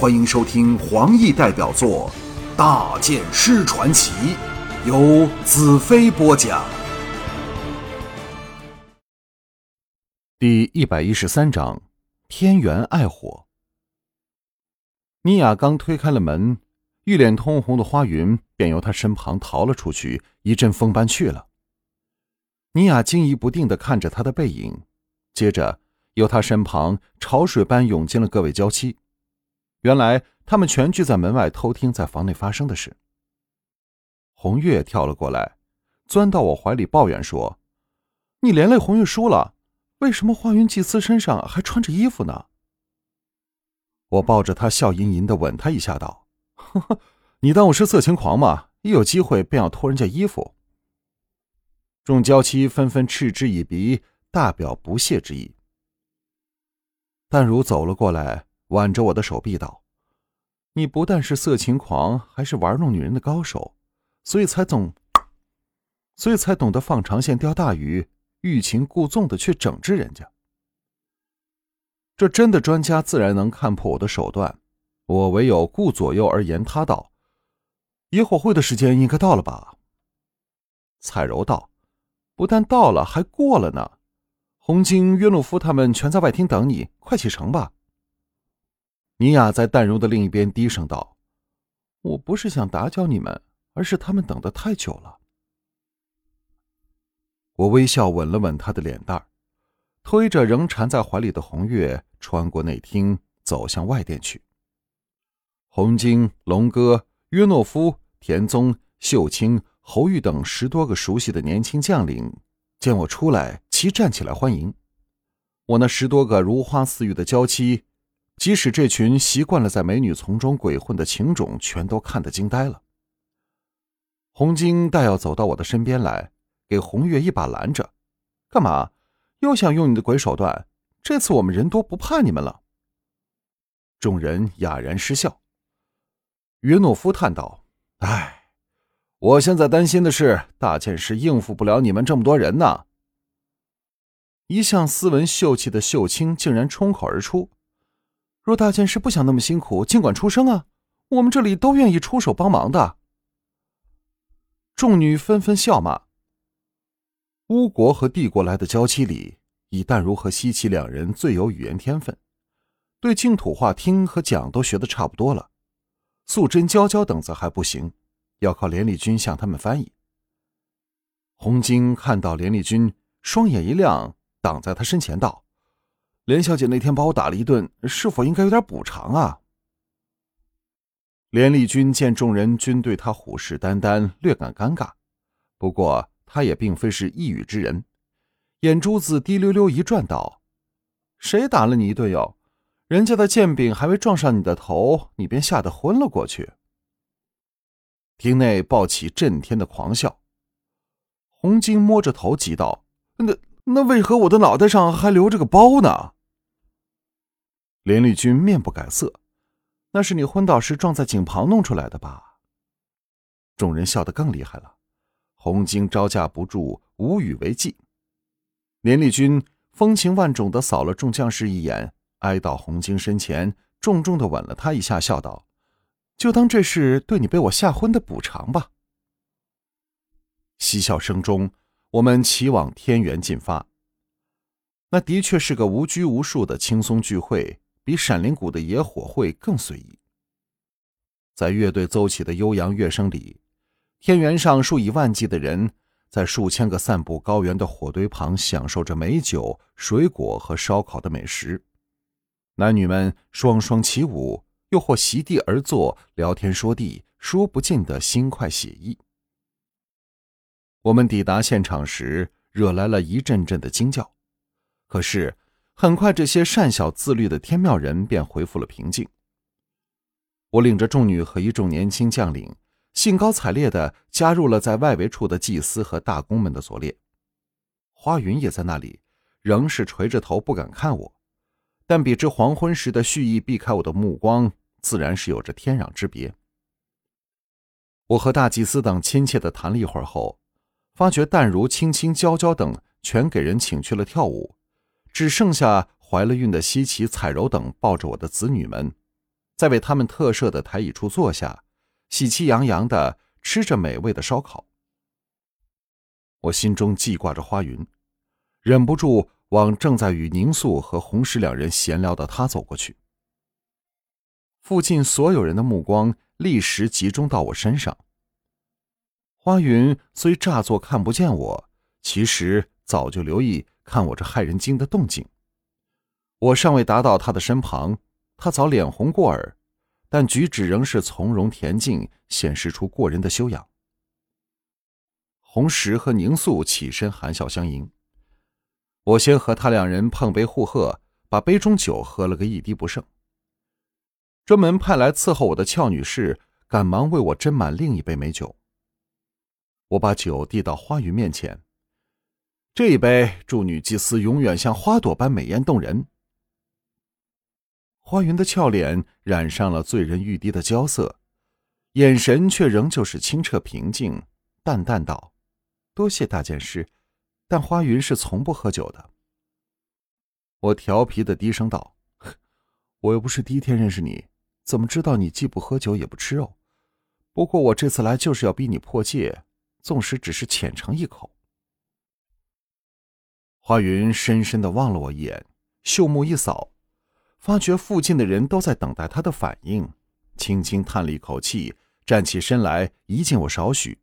欢迎收听黄奕代表作《大剑师传奇》，由子飞播讲。第一百一十三章：天元爱火。尼亚刚推开了门，一脸通红的花云便由他身旁逃了出去，一阵风般去了。尼亚惊疑不定的看着他的背影，接着由他身旁潮水般涌进了各位娇妻。原来他们全聚在门外偷听在房内发生的事。红月跳了过来，钻到我怀里抱怨说：“你连累红月输了，为什么花云祭司身上还穿着衣服呢？”我抱着他，笑吟吟的吻他一下，道：“呵呵，你当我是色情狂吗？一有机会便要脱人家衣服。”众娇妻纷纷嗤之以鼻，大表不屑之意。淡如走了过来，挽着我的手臂道：“你不但是色情狂，还是玩弄女人的高手，所以才总，所以才懂得放长线钓大鱼，欲擒故纵的去整治人家。”这真的专家自然能看破我的手段，我唯有顾左右而言他道：“野火会的时间应该到了吧？”彩柔道：“不但到了，还过了呢。红金、约诺夫他们全在外厅等你，快启程吧。”尼亚在淡如的另一边低声道：“我不是想打搅你们，而是他们等得太久了。”我微笑吻了吻他的脸蛋儿。推着仍缠在怀里的红月，穿过内厅，走向外殿去。红金、龙哥、约诺夫、田宗、秀清、侯玉等十多个熟悉的年轻将领见我出来，齐站起来欢迎。我那十多个如花似玉的娇妻，即使这群习惯了在美女丛中鬼混的情种，全都看得惊呆了。红金待要走到我的身边来，给红月一把拦着：“干嘛？”又想用你的鬼手段？这次我们人多，不怕你们了。众人哑然失笑。约诺夫叹道：“哎，我现在担心的是，大剑师应付不了你们这么多人呢。”一向斯文秀气的秀清竟然冲口而出：“若大剑师不想那么辛苦，尽管出声啊，我们这里都愿意出手帮忙的。”众女纷纷笑骂。巫国和帝国来的娇妻里，以淡如和西岐两人最有语言天分，对净土话听和讲都学得差不多了。素贞、娇娇等则还不行，要靠连丽君向他们翻译。红晶看到连丽君，双眼一亮，挡在他身前道：“连小姐那天把我打了一顿，是否应该有点补偿啊？”连丽君见众人均对他虎视眈眈，略感尴尬，不过。他也并非是一语之人，眼珠子滴溜溜一转，道：“谁打了你一顿哟？人家的剑柄还未撞上你的头，你便吓得昏了过去。”厅内爆起震天的狂笑。红金摸着头急道：“那那为何我的脑袋上还留着个包呢？”连丽君面不改色：“那是你昏倒时撞在井旁弄出来的吧？”众人笑得更厉害了。红晶招架不住，无语为继。连丽君风情万种的扫了众将士一眼，挨到红晶身前，重重的吻了他一下，笑道：“就当这是对你被我吓昏的补偿吧。”嬉笑声中，我们齐往天元进发。那的确是个无拘无束的轻松聚会，比闪灵谷的野火会更随意。在乐队奏起的悠扬乐声里。天原上数以万计的人，在数千个散布高原的火堆旁，享受着美酒、水果和烧烤的美食。男女们双双起舞，又或席地而坐，聊天说地，说不尽的心快写意。我们抵达现场时，惹来了一阵阵的惊叫。可是，很快这些善小自律的天庙人便恢复了平静。我领着众女和一众年轻将领。兴高采烈地加入了在外围处的祭司和大公们的左列，花云也在那里，仍是垂着头不敢看我，但比之黄昏时的蓄意避开我的目光，自然是有着天壤之别。我和大祭司等亲切地谈了一会儿后，发觉淡如、青青、娇娇等全给人请去了跳舞，只剩下怀了孕的西岐、彩柔等抱着我的子女们。在为他们特设的台椅处坐下，喜气洋洋的吃着美味的烧烤。我心中记挂着花云，忍不住往正在与宁素和红石两人闲聊的他走过去。附近所有人的目光立时集中到我身上。花云虽乍作看不见我，其实早就留意看我这骇人精的动静。我尚未达到他的身旁，他早脸红过耳，但举止仍是从容恬静，显示出过人的修养。红石和宁素起身含笑相迎，我先和他两人碰杯互贺，把杯中酒喝了个一滴不剩。专门派来伺候我的俏女士赶忙为我斟满另一杯美酒。我把酒递到花云面前，这一杯祝女祭司永远像花朵般美艳动人。花云的俏脸染上了醉人欲滴的娇色，眼神却仍旧是清澈平静，淡淡道：“多谢大剑师，但花云是从不喝酒的。”我调皮的低声道：“ 我又不是第一天认识你。”怎么知道你既不喝酒也不吃肉？不过我这次来就是要逼你破戒，纵使只是浅尝一口。花云深深的望了我一眼，秀目一扫，发觉附近的人都在等待他的反应，轻轻叹了一口气，站起身来，移近我少许，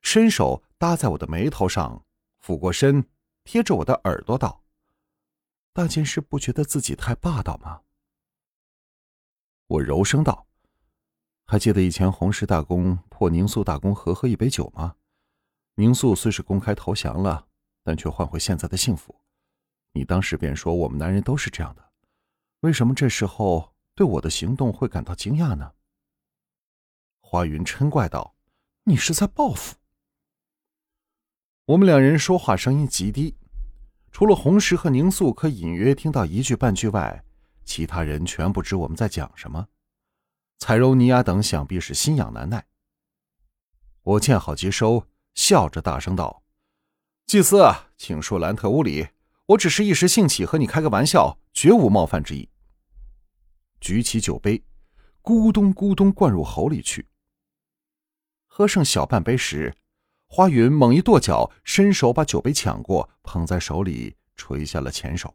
伸手搭在我的眉头上，俯过身，贴着我的耳朵道：“大剑师不觉得自己太霸道吗？”我柔声道：“还记得以前红石大公破宁素大公合喝一杯酒吗？宁素虽是公开投降了，但却换回现在的幸福。你当时便说我们男人都是这样的，为什么这时候对我的行动会感到惊讶呢？”花云嗔怪道：“你是在报复？”我们两人说话声音极低，除了红石和宁素可隐约听到一句半句外。其他人全不知我们在讲什么，彩柔、尼亚等想必是心痒难耐。我见好即收，笑着大声道：“祭司，请恕兰特无礼，我只是一时兴起和你开个玩笑，绝无冒犯之意。”举起酒杯，咕咚咕咚灌入喉里去。喝剩小半杯时，花云猛一跺脚，伸手把酒杯抢过，捧在手里，垂下了前手，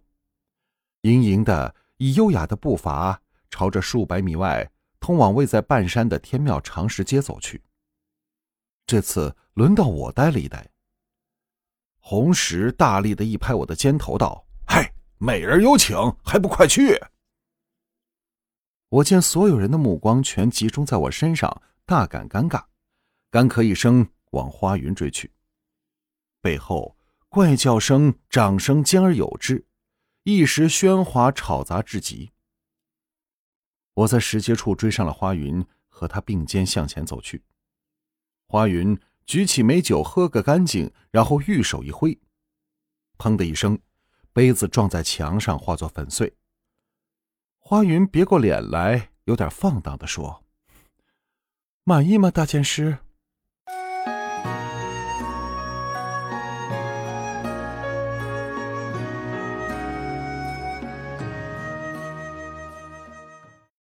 盈盈的。以优雅的步伐，朝着数百米外通往位在半山的天庙长石街走去。这次轮到我呆了一呆。红石大力的一拍我的肩头，道：“嗨，美人有请，还不快去！”我见所有人的目光全集中在我身上，大感尴尬，干咳一声，往花云追去。背后怪叫声、掌声兼而有之。一时喧哗吵杂至极。我在石阶处追上了花云，和他并肩向前走去。花云举起美酒喝个干净，然后玉手一挥，砰的一声，杯子撞在墙上，化作粉碎。花云别过脸来，有点放荡的说：“满意吗，大剑师？”